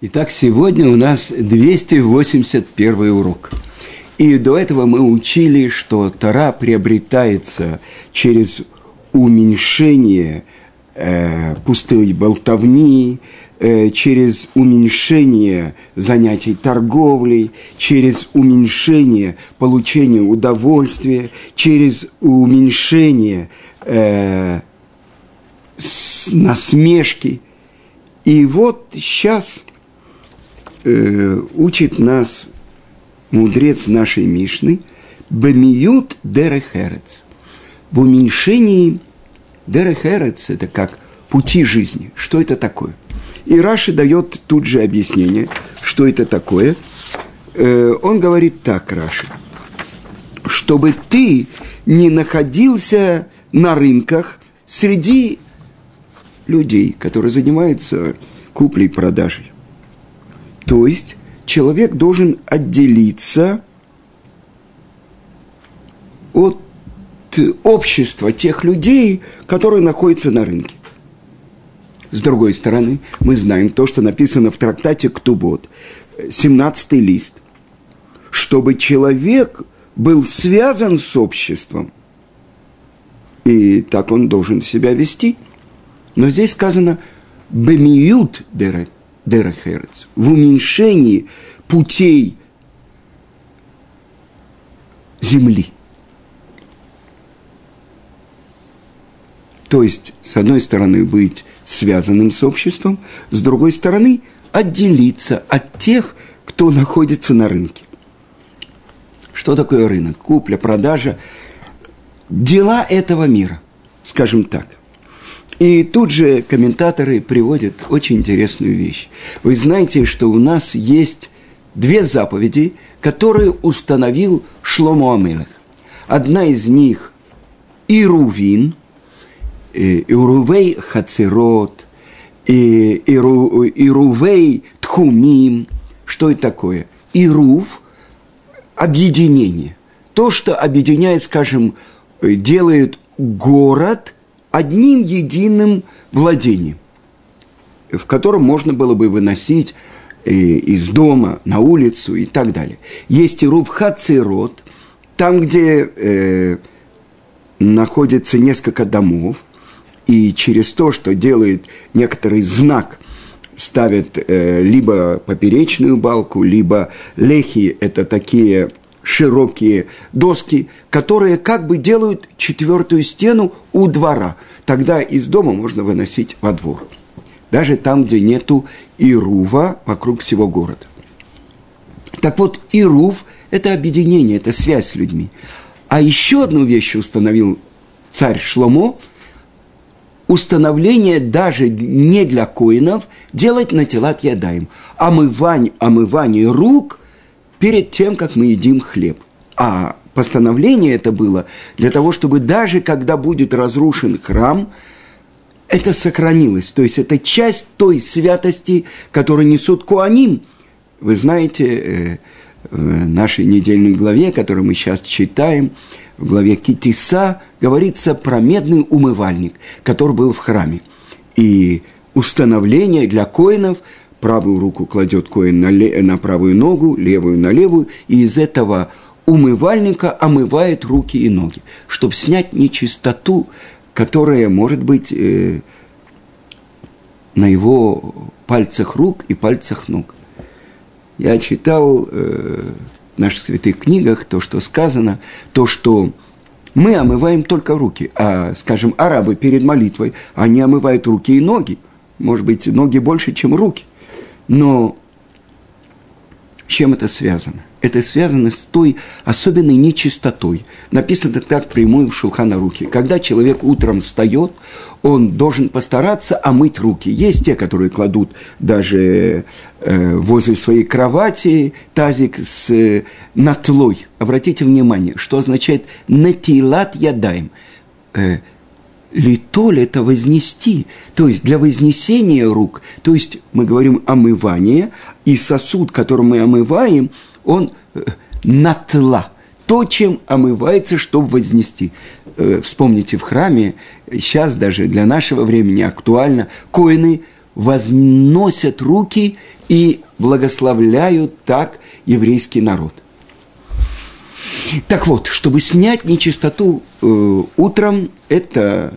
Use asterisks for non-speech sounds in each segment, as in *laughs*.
Итак, сегодня у нас 281 урок. И до этого мы учили, что Тара приобретается через уменьшение э, пустой болтовни, э, через уменьшение занятий торговлей, через уменьшение получения удовольствия, через уменьшение э, насмешки. И вот сейчас – э, учит нас мудрец нашей Мишны Бамиют Дерехерец. В уменьшении Дерехерец – это как пути жизни. Что это такое? И Раши дает тут же объяснение, что это такое. Э, он говорит так, Раши, чтобы ты не находился на рынках среди людей, которые занимаются куплей-продажей. То есть человек должен отделиться от общества тех людей, которые находятся на рынке. С другой стороны, мы знаем то, что написано в трактате Ктубот, 17 лист, чтобы человек был связан с обществом, и так он должен себя вести. Но здесь сказано «бемиют дерет», Дерехерец, в уменьшении путей земли. То есть, с одной стороны, быть связанным с обществом, с другой стороны, отделиться от тех, кто находится на рынке. Что такое рынок? Купля, продажа. Дела этого мира, скажем так. И тут же комментаторы приводят очень интересную вещь. Вы знаете, что у нас есть две заповеди, которые установил Шломо Амелех. Одна из них – Ирувин, э, Ирувей Хацерот, Ирувей Тхумим. Что это такое? Ирув – объединение. То, что объединяет, скажем, делает город – одним единым владением, в котором можно было бы выносить э, из дома на улицу и так далее. Есть и Рувхацирот, там, где э, находится несколько домов, и через то, что делает некоторый знак, ставят э, либо поперечную балку, либо лехи – это такие широкие доски, которые как бы делают четвертую стену у двора. Тогда из дома можно выносить во двор. Даже там, где нету ирува вокруг всего города. Так вот, ирув – это объединение, это связь с людьми. А еще одну вещь установил царь Шломо – установление даже не для коинов делать на телат ядаем. Омывание, омывание рук перед тем, как мы едим хлеб. А постановление это было для того, чтобы даже когда будет разрушен храм, это сохранилось. То есть это часть той святости, которую несут Куаним. Вы знаете, э, в нашей недельной главе, которую мы сейчас читаем, в главе Китиса говорится про медный умывальник, который был в храме. И установление для коинов правую руку кладет коин на, ле, на правую ногу, левую на левую, и из этого умывальника омывает руки и ноги, чтобы снять нечистоту, которая может быть э, на его пальцах рук и пальцах ног. Я читал э, в наших святых книгах то, что сказано, то, что мы омываем только руки, а, скажем, арабы перед молитвой, они омывают руки и ноги. Может быть, ноги больше, чем руки – но с чем это связано? Это связано с той особенной нечистотой. Написано так прямую в Шулхана руки. Когда человек утром встает, он должен постараться омыть руки. Есть те, которые кладут даже э, возле своей кровати тазик с э, натлой. Обратите внимание, что означает «натилат ядаем». Э, Литоль – это вознести, то есть для вознесения рук, то есть мы говорим омывание, и сосуд, которым мы омываем, он э, натла, то, чем омывается, чтобы вознести. Э, вспомните, в храме, сейчас даже для нашего времени актуально, коины возносят руки и благословляют так еврейский народ. Так вот, чтобы снять нечистоту э, утром, это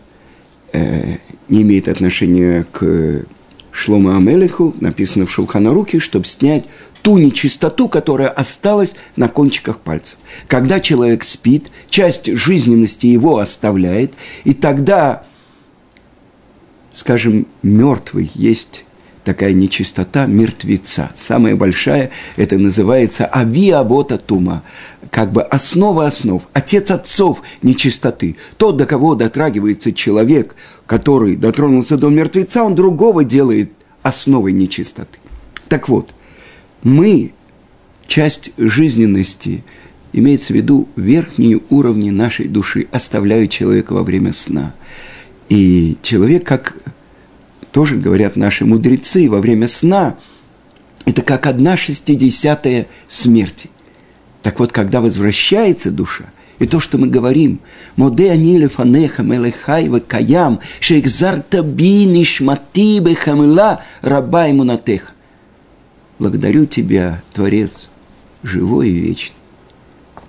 э, не имеет отношения к Шлома Амелеху, написано в Шулханаруке, чтобы снять ту нечистоту, которая осталась на кончиках пальцев. Когда человек спит, часть жизненности его оставляет, и тогда, скажем, мертвый есть такая нечистота мертвеца. Самая большая, это называется авиабота тума, как бы основа основ, отец отцов нечистоты. Тот, до кого дотрагивается человек, который дотронулся до мертвеца, он другого делает основой нечистоты. Так вот, мы, часть жизненности, имеется в виду верхние уровни нашей души, оставляют человека во время сна. И человек, как тоже говорят наши мудрецы, во время сна, это как одна шестидесятая смерти. Так вот, когда возвращается душа, и то, что мы говорим, «Моде аниле фанеха мелехай каям, шейкзарта би нишмати бехамила раба имунатеха». Благодарю Тебя, Творец, живой и вечный,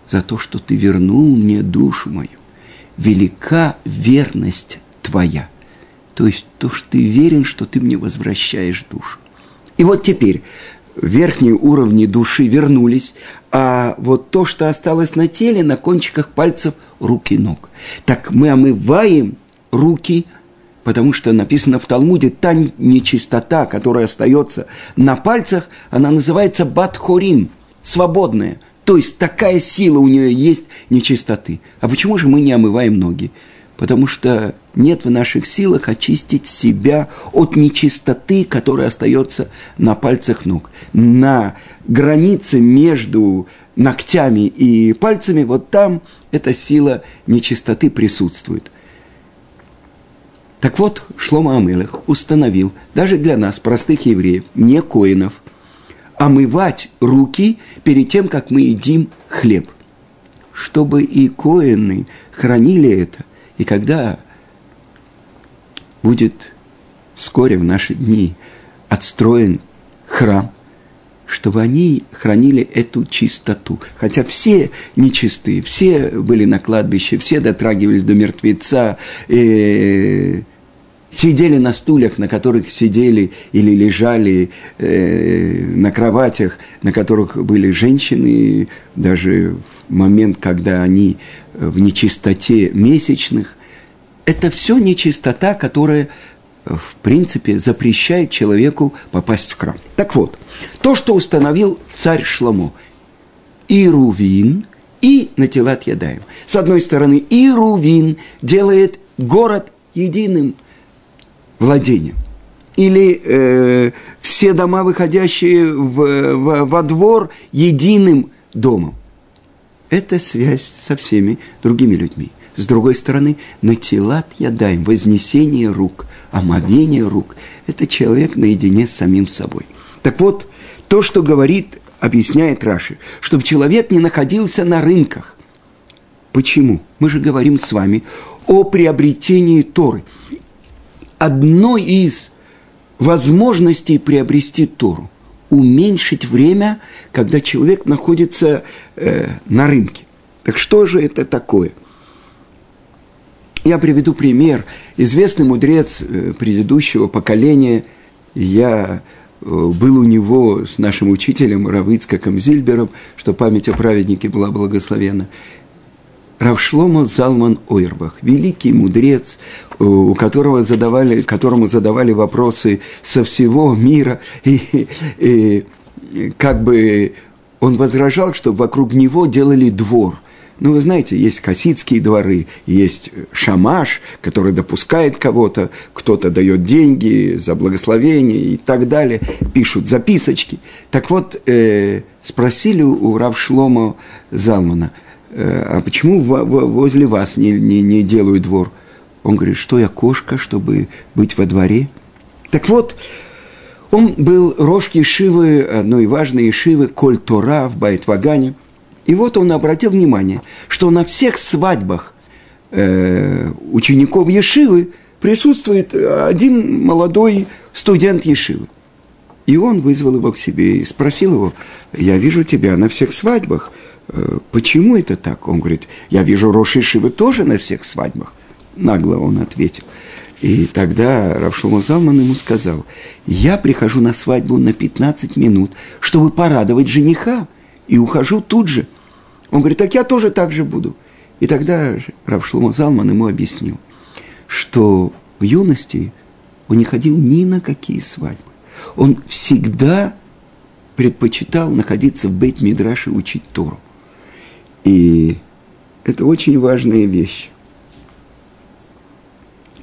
за то, что Ты вернул мне душу мою. Велика верность Твоя. То есть то, что ты верен, что ты мне возвращаешь душу. И вот теперь верхние уровни души вернулись, а вот то, что осталось на теле, на кончиках пальцев руки и ног. Так мы омываем руки, потому что написано в Талмуде, та нечистота, которая остается на пальцах, она называется батхорим, свободная. То есть такая сила у нее есть нечистоты. А почему же мы не омываем ноги? потому что нет в наших силах очистить себя от нечистоты, которая остается на пальцах ног. На границе между ногтями и пальцами, вот там эта сила нечистоты присутствует. Так вот, Шлома Амелех установил, даже для нас, простых евреев, не коинов, омывать руки перед тем, как мы едим хлеб. Чтобы и коины хранили это, и когда будет вскоре в наши дни отстроен храм, чтобы они хранили эту чистоту. Хотя все нечистые, все были на кладбище, все дотрагивались до мертвеца, э, сидели на стульях, на которых сидели или лежали э, на кроватях, на которых были женщины, даже в момент, когда они в нечистоте месячных. Это все нечистота, которая, в принципе, запрещает человеку попасть в храм. Так вот, то, что установил царь Шламо, Ирувин и Натилат Ядаем. С одной стороны, Ирувин делает город единым владением. Или э, все дома, выходящие в, в, во двор, единым домом это связь со всеми другими людьми. С другой стороны, натилат ядаем, вознесение рук, омовение рук – это человек наедине с самим собой. Так вот, то, что говорит, объясняет Раши, чтобы человек не находился на рынках. Почему? Мы же говорим с вами о приобретении Торы. Одной из возможностей приобрести Тору уменьшить время, когда человек находится э, на рынке. Так что же это такое? Я приведу пример. Известный мудрец э, предыдущего поколения, я э, был у него с нашим учителем Равицкаком Зильбером, что память о праведнике была благословена. Равшломо Залман Ойрбах, великий мудрец, у которого задавали, которому задавали вопросы со всего мира, *laughs* и, и как бы он возражал, что вокруг него делали двор. Ну, вы знаете, есть хасидские дворы, есть шамаш, который допускает кого-то, кто-то дает деньги за благословение и так далее, пишут записочки. Так вот, э, спросили у Равшлома Залмана – Э, а почему возле вас не, не, не делают двор? Он говорит, что я кошка, чтобы быть во дворе? Так вот, он был рожки Шивы, одной важной Шивы, Коль Тора в Байтвагане. И вот он обратил внимание, что на всех свадьбах э, учеников Ешивы присутствует один молодой студент Ешивы. И он вызвал его к себе и спросил его, я вижу тебя на всех свадьбах, э, почему это так? Он говорит, я вижу Роши Шивы тоже на всех свадьбах. Нагло он ответил. И тогда Равшума Залман ему сказал, я прихожу на свадьбу на 15 минут, чтобы порадовать жениха, и ухожу тут же. Он говорит, так я тоже так же буду. И тогда Равшлума Залман ему объяснил, что в юности он не ходил ни на какие свадьбы. Он всегда предпочитал находиться в Бейт-Мидраше и учить Тору. И это очень важная вещь.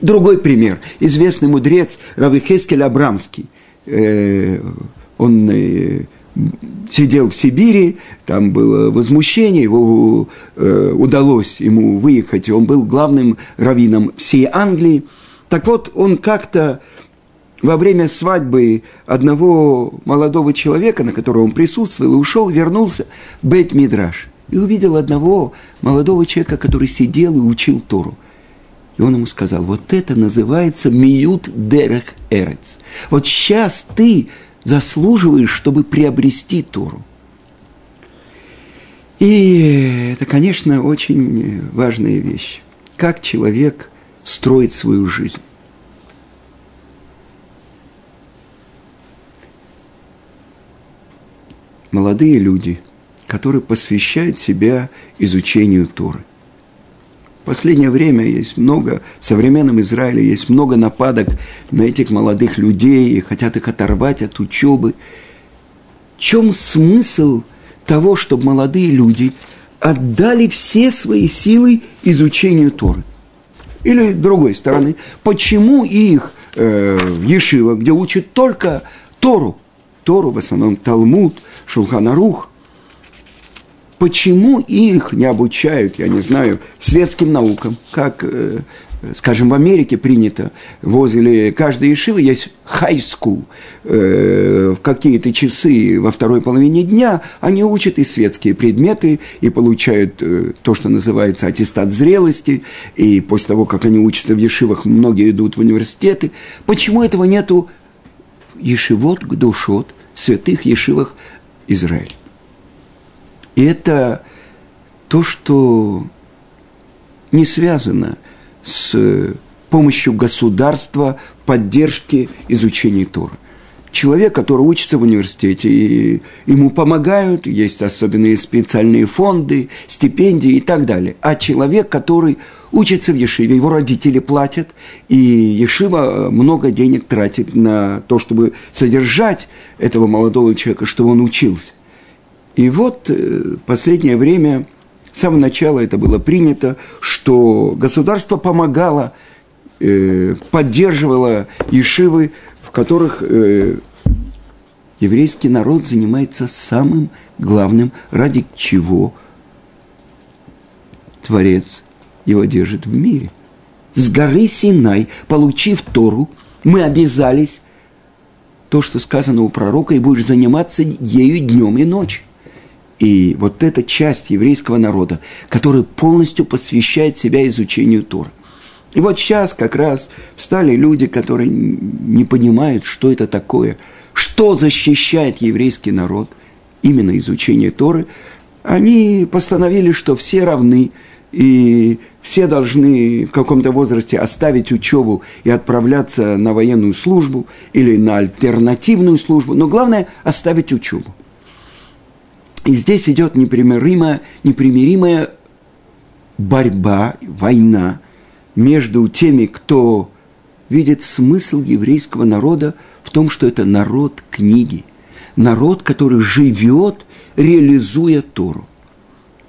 Другой пример. Известный мудрец Равихескель Абрамский. Э, он э, сидел в Сибири, там было возмущение, его э, удалось ему выехать, он был главным раввином всей Англии. Так вот, он как-то во время свадьбы одного молодого человека, на которого он присутствовал, ушел, вернулся в Бейт Мидраш и увидел одного молодого человека, который сидел и учил Тору. И он ему сказал, вот это называется миют дерех эрец. Вот сейчас ты заслуживаешь, чтобы приобрести Тору. И это, конечно, очень важная вещь. Как человек строит свою жизнь. Молодые люди, которые посвящают себя изучению Торы последнее время есть много, в современном Израиле есть много нападок на этих молодых людей и хотят их оторвать от учебы. В чем смысл того, чтобы молодые люди отдали все свои силы изучению Торы? Или, другой стороны, почему их э, в Ешива, где учат только Тору, Тору, в основном Талмуд, Шулханарух, Почему их не обучают, я не знаю, светским наукам, как, э, скажем, в Америке принято, возле каждой ешивы есть school. Э, в какие-то часы во второй половине дня они учат и светские предметы, и получают э, то, что называется аттестат зрелости, и после того, как они учатся в ешивах, многие идут в университеты. Почему этого нету ешивот, гдушот, святых ешивах Израиля? И это то, что не связано с помощью государства поддержки изучения Тора. Человек, который учится в университете, и ему помогают, есть особенные специальные фонды, стипендии и так далее. А человек, который учится в Ешиве, его родители платят, и Ешива много денег тратит на то, чтобы содержать этого молодого человека, чтобы он учился. И вот э, в последнее время, с самого начала это было принято, что государство помогало, э, поддерживало ешивы, в которых э, еврейский народ занимается самым главным, ради чего Творец его держит в мире. С горы Синай, получив Тору, мы обязались то, что сказано у пророка, и будешь заниматься ею днем и ночью. И вот эта часть еврейского народа, которая полностью посвящает себя изучению Торы. И вот сейчас как раз встали люди, которые не понимают, что это такое, что защищает еврейский народ, именно изучение Торы. Они постановили, что все равны, и все должны в каком-то возрасте оставить учебу и отправляться на военную службу или на альтернативную службу, но главное – оставить учебу. И здесь идет непримиримая, непримиримая борьба, война между теми, кто видит смысл еврейского народа в том, что это народ книги, народ, который живет, реализуя Тору.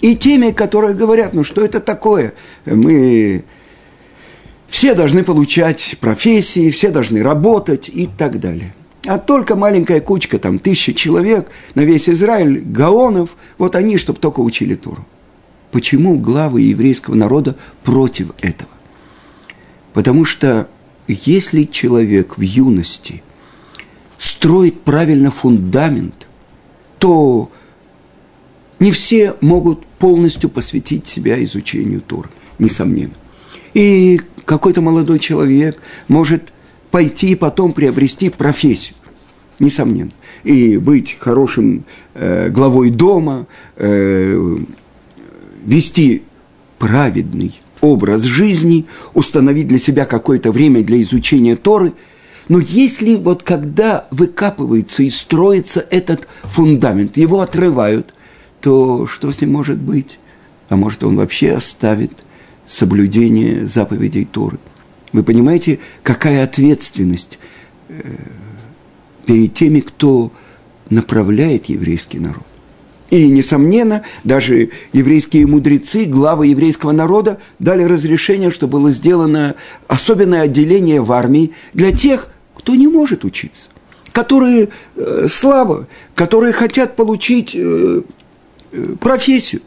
И теми, которые говорят, ну что это такое? Мы все должны получать профессии, все должны работать и так далее. А только маленькая кучка, там, тысяча человек на весь Израиль, гаонов, вот они, чтобы только учили Туру. Почему главы еврейского народа против этого? Потому что если человек в юности строит правильно фундамент, то не все могут полностью посвятить себя изучению Торы, несомненно. И какой-то молодой человек может пойти и потом приобрести профессию, несомненно. И быть хорошим э, главой дома, э, вести праведный образ жизни, установить для себя какое-то время для изучения Торы. Но если вот когда выкапывается и строится этот фундамент, его отрывают, то что с ним может быть? А может, он вообще оставит соблюдение заповедей Торы. Вы понимаете, какая ответственность э, перед теми, кто направляет еврейский народ. И, несомненно, даже еврейские мудрецы, главы еврейского народа дали разрешение, что было сделано особенное отделение в армии для тех, кто не может учиться, которые э, слабо, которые хотят получить э, э, профессию.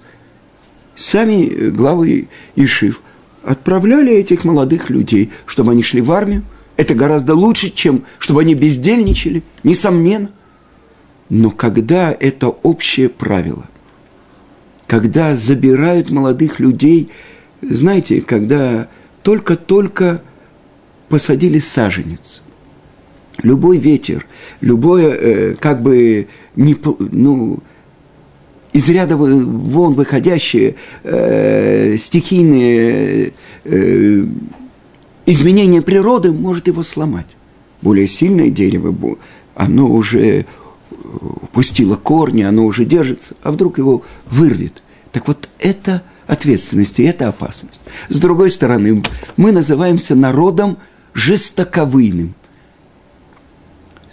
Сами главы Ишив отправляли этих молодых людей, чтобы они шли в армию. Это гораздо лучше, чем чтобы они бездельничали, несомненно – но когда это общее правило, когда забирают молодых людей, знаете, когда только-только посадили саженец, любой ветер, любое, э, как бы, не, ну, из ряда вон выходящие э, стихийные э, изменения природы может его сломать. Более сильное дерево, оно уже пустило корни, оно уже держится, а вдруг его вырвет. Так вот, это ответственность и это опасность. С другой стороны, мы называемся народом жестоковыйным,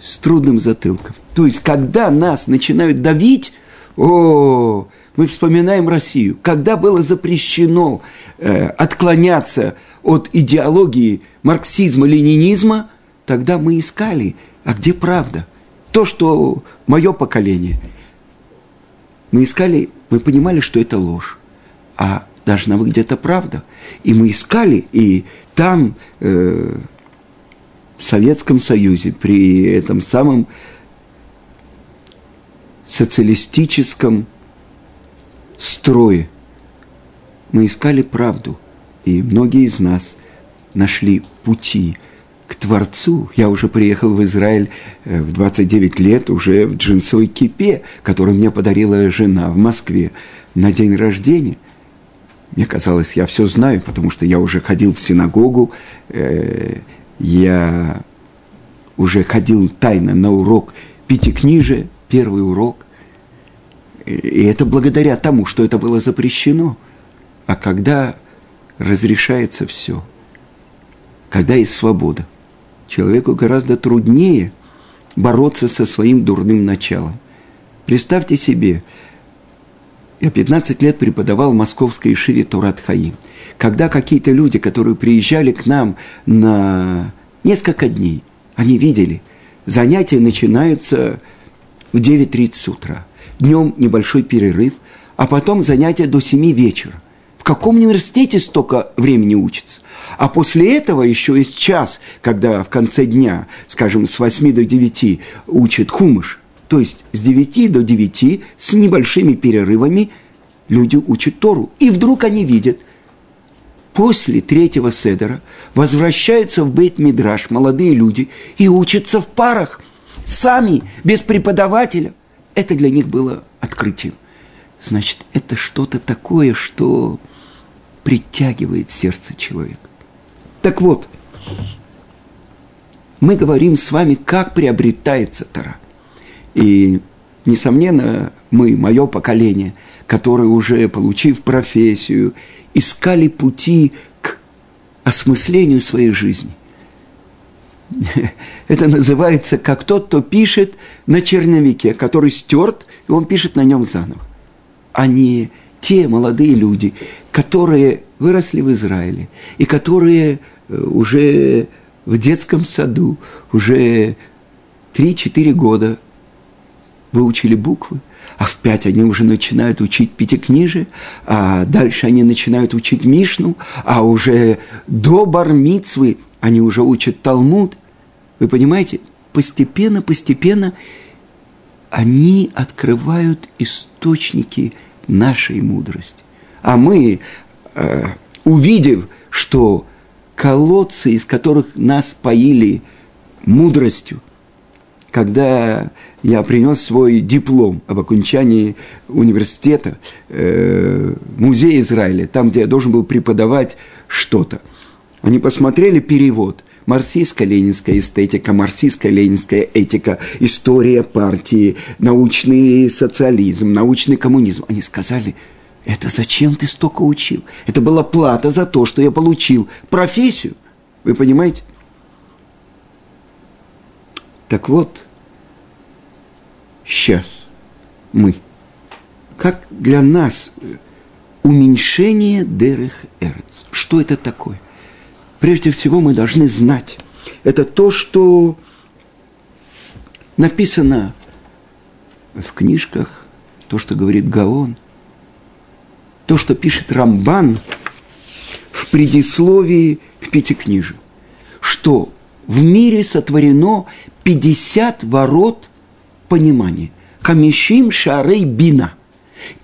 с трудным затылком. То есть, когда нас начинают давить, о, мы вспоминаем Россию, когда было запрещено э, отклоняться от идеологии марксизма-ленинизма, тогда мы искали, а где правда? то, что мое поколение, мы искали, мы понимали, что это ложь, а должна быть где-то правда. И мы искали, и там, э, в Советском Союзе, при этом самом социалистическом строе, мы искали правду, и многие из нас нашли пути – к Творцу. Я уже приехал в Израиль э, в 29 лет уже в джинсовой кипе, которую мне подарила жена в Москве на день рождения. Мне казалось, я все знаю, потому что я уже ходил в синагогу, э, я уже ходил тайно на урок пятикнижия, первый урок. И это благодаря тому, что это было запрещено. А когда разрешается все, когда есть свобода, человеку гораздо труднее бороться со своим дурным началом. Представьте себе, я 15 лет преподавал в московской Ишиве Турат Хаим. Когда какие-то люди, которые приезжали к нам на несколько дней, они видели, занятия начинаются в 9.30 утра. Днем небольшой перерыв, а потом занятия до 7 вечера. В каком университете столько времени учится? А после этого еще есть час, когда в конце дня, скажем, с 8 до 9 учат хумыш. То есть с 9 до 9 с небольшими перерывами люди учат Тору. И вдруг они видят, после третьего седера возвращаются в Бейт-Мидраш молодые люди и учатся в парах, сами, без преподавателя. Это для них было открытием. Значит, это что-то такое, что притягивает сердце человека. Так вот, мы говорим с вами, как приобретается Тара. И, несомненно, мы, мое поколение, которое уже, получив профессию, искали пути к осмыслению своей жизни. *laughs* Это называется как тот, кто пишет на черновике, который стерт, и он пишет на нем заново. А те молодые люди, которые выросли в Израиле и которые э, уже в детском саду, уже 3-4 года выучили буквы, а в пять они уже начинают учить пятикнижие, а дальше они начинают учить Мишну, а уже до Бармицвы они уже учат Талмуд. Вы понимаете, постепенно, постепенно они открывают источники нашей мудрости. А мы, э, увидев, что колодцы, из которых нас поили мудростью, когда я принес свой диплом об окончании университета, э, музея Израиля, там, где я должен был преподавать что-то. Они посмотрели перевод. Марксистско-ленинская эстетика, марксистско-ленинская этика, история партии, научный социализм, научный коммунизм. Они сказали, это зачем ты столько учил? Это была плата за то, что я получил профессию. Вы понимаете? Так вот, сейчас мы, как для нас уменьшение дерых эрец. Что это такое? Прежде всего мы должны знать, это то, что написано в книжках, то, что говорит Гаон, то, что пишет Рамбан в предисловии к Пятикнижию, что в мире сотворено 50 ворот понимания. Хамишим шарей бина.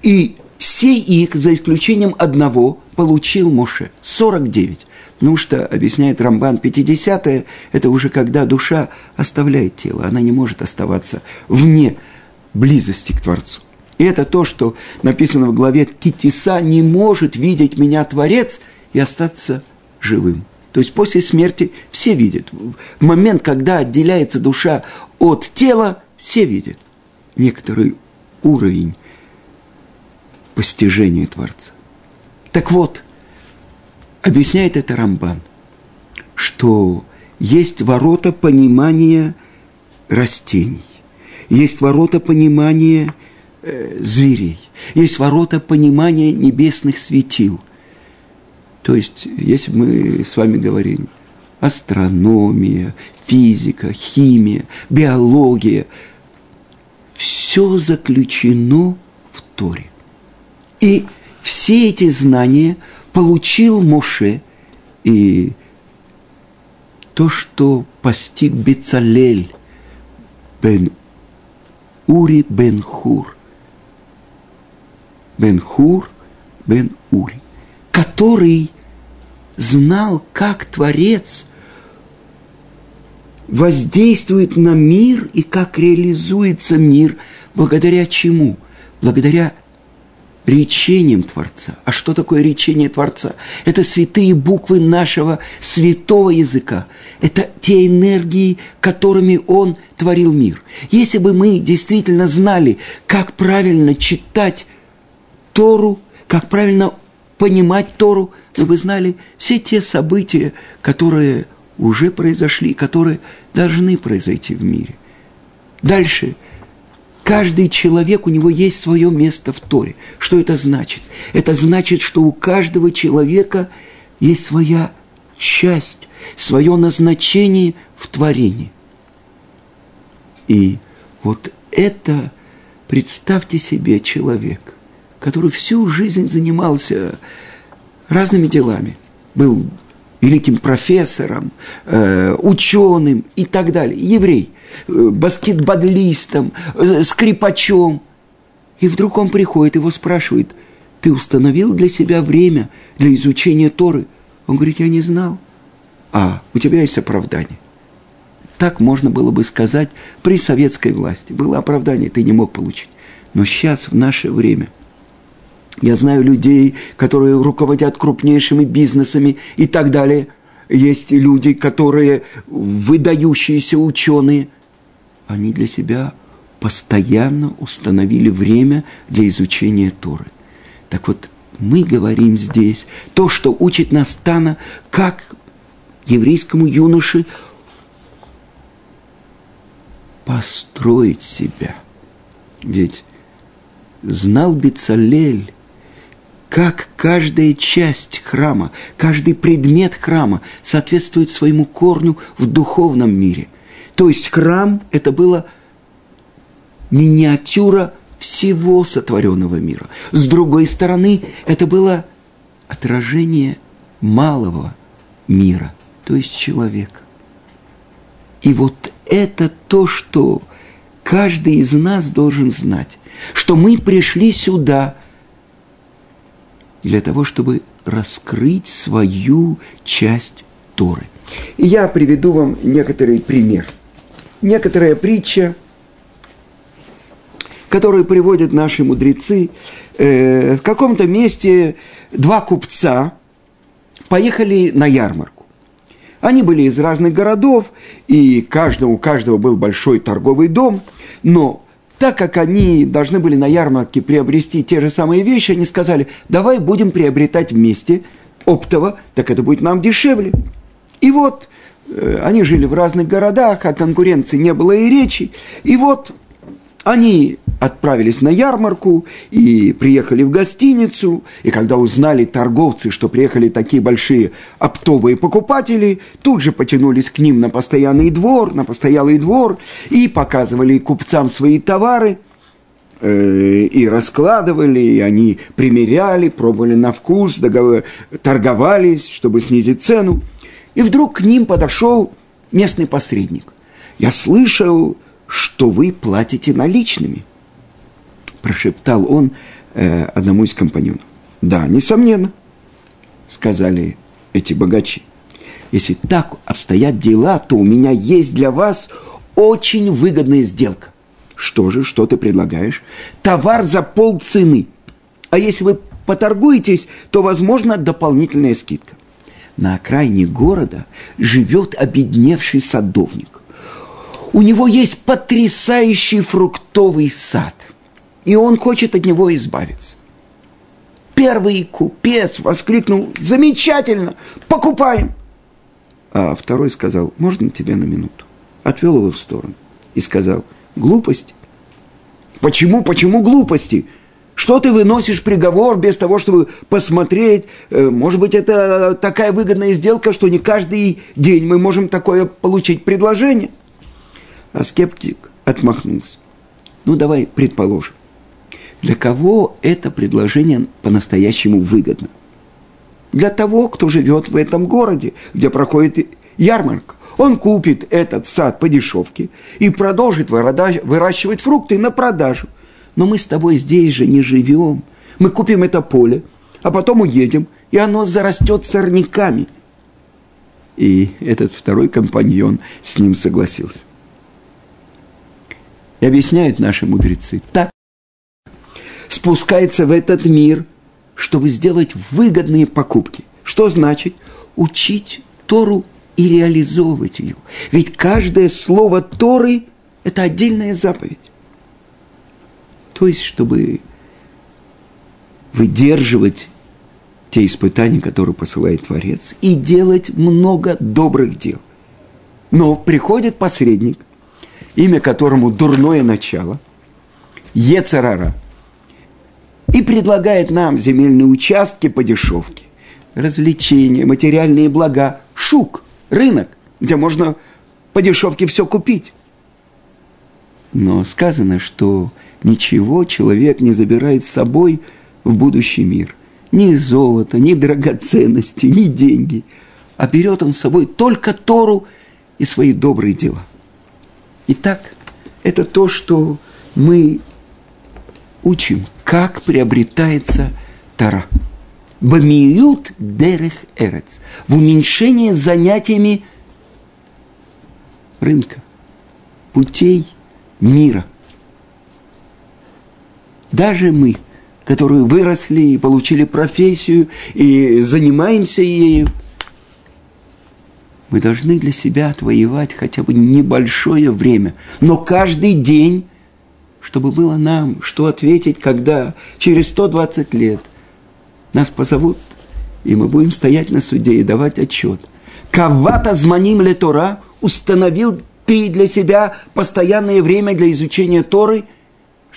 И все их, за исключением одного, получил Моше. 49. Потому что, объясняет Рамбан, 50 это уже когда душа оставляет тело. Она не может оставаться вне близости к Творцу. И это то, что написано в главе Китиса, не может видеть меня Творец и остаться живым. То есть после смерти все видят. В момент, когда отделяется душа от тела, все видят некоторый уровень постижения Творца. Так вот, объясняет это Рамбан, что есть ворота понимания растений, есть ворота понимания э, зверей, есть ворота понимания небесных светил – то есть, если мы с вами говорим астрономия, физика, химия, биология, все заключено в Торе. И все эти знания получил Моше, и то, что постиг Бецалель бен Ури бен Хур, бен Хур бен Ури, который знал, как Творец воздействует на мир и как реализуется мир, благодаря чему? Благодаря речением Творца. А что такое речение Творца? Это святые буквы нашего святого языка. Это те энергии, которыми Он творил мир. Если бы мы действительно знали, как правильно читать Тору, как правильно понимать Тору, мы бы знали все те события, которые уже произошли, которые должны произойти в мире. Дальше. Каждый человек, у него есть свое место в Торе. Что это значит? Это значит, что у каждого человека есть своя часть, свое назначение в творении. И вот это, представьте себе, человек, который всю жизнь занимался разными делами. Был великим профессором, э, ученым и так далее. Еврей, баскетболистом, э, скрипачом. И вдруг он приходит, его спрашивает, ты установил для себя время для изучения Торы? Он говорит, я не знал. А, у тебя есть оправдание. Так можно было бы сказать при советской власти. Было оправдание, ты не мог получить. Но сейчас, в наше время, я знаю людей, которые руководят крупнейшими бизнесами и так далее. Есть люди, которые выдающиеся ученые. Они для себя постоянно установили время для изучения Торы. Так вот, мы говорим здесь то, что учит нас Тана, как еврейскому юноше построить себя. Ведь знал Бицалель, как каждая часть храма, каждый предмет храма соответствует своему корню в духовном мире. То есть храм – это было миниатюра всего сотворенного мира. С другой стороны, это было отражение малого мира, то есть человека. И вот это то, что каждый из нас должен знать, что мы пришли сюда – для того, чтобы раскрыть свою часть Торы. И я приведу вам некоторый пример. Некоторая притча, которую приводят наши мудрецы. Э, в каком-то месте два купца поехали на ярмарку. Они были из разных городов, и каждого, у каждого был большой торговый дом, но так как они должны были на ярмарке приобрести те же самые вещи, они сказали, давай будем приобретать вместе оптово, так это будет нам дешевле. И вот они жили в разных городах, о конкуренции не было и речи. И вот они отправились на ярмарку и приехали в гостиницу, и когда узнали торговцы, что приехали такие большие оптовые покупатели, тут же потянулись к ним на постоянный двор, на постоялый двор, и показывали купцам свои товары, э, и раскладывали, и они примеряли, пробовали на вкус, договор, торговались, чтобы снизить цену. И вдруг к ним подошел местный посредник. Я слышал, что вы платите наличными. Прошептал он э, одному из компаньонов. Да, несомненно, сказали эти богачи. Если так обстоят дела, то у меня есть для вас очень выгодная сделка. Что же, что ты предлагаешь? Товар за полцены. А если вы поторгуетесь, то, возможно, дополнительная скидка. На окраине города живет обедневший садовник у него есть потрясающий фруктовый сад, и он хочет от него избавиться. Первый купец воскликнул, замечательно, покупаем. А второй сказал, можно тебе на минуту? Отвел его в сторону и сказал, глупость. Почему, почему глупости? Что ты выносишь приговор без того, чтобы посмотреть? Э, может быть, это такая выгодная сделка, что не каждый день мы можем такое получить предложение – а скептик отмахнулся. Ну, давай предположим. Для кого это предложение по-настоящему выгодно? Для того, кто живет в этом городе, где проходит ярмарка. Он купит этот сад по дешевке и продолжит выращивать фрукты на продажу. Но мы с тобой здесь же не живем. Мы купим это поле, а потом уедем, и оно зарастет сорняками. И этот второй компаньон с ним согласился. И объясняют наши мудрецы. Так спускается в этот мир, чтобы сделать выгодные покупки. Что значит? Учить Тору и реализовывать ее. Ведь каждое слово Торы – это отдельная заповедь. То есть, чтобы выдерживать те испытания, которые посылает Творец, и делать много добрых дел. Но приходит посредник, имя которому дурное начало, Ецарара, и предлагает нам земельные участки по дешевке, развлечения, материальные блага, шук, рынок, где можно по дешевке все купить. Но сказано, что ничего человек не забирает с собой в будущий мир. Ни золото, ни драгоценности, ни деньги. А берет он с собой только Тору и свои добрые дела – Итак, это то, что мы учим, как приобретается Тара. Бамиют дерех эрец. В уменьшении занятиями рынка, путей мира. Даже мы, которые выросли и получили профессию и занимаемся ею – мы должны для себя отвоевать хотя бы небольшое время, но каждый день, чтобы было нам что ответить, когда через 120 лет нас позовут, и мы будем стоять на суде и давать отчет. Кавата зманим ле Тора установил ты для себя постоянное время для изучения Торы,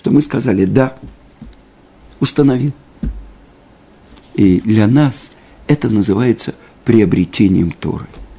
что мы сказали «да», установил. И для нас это называется приобретением Торы –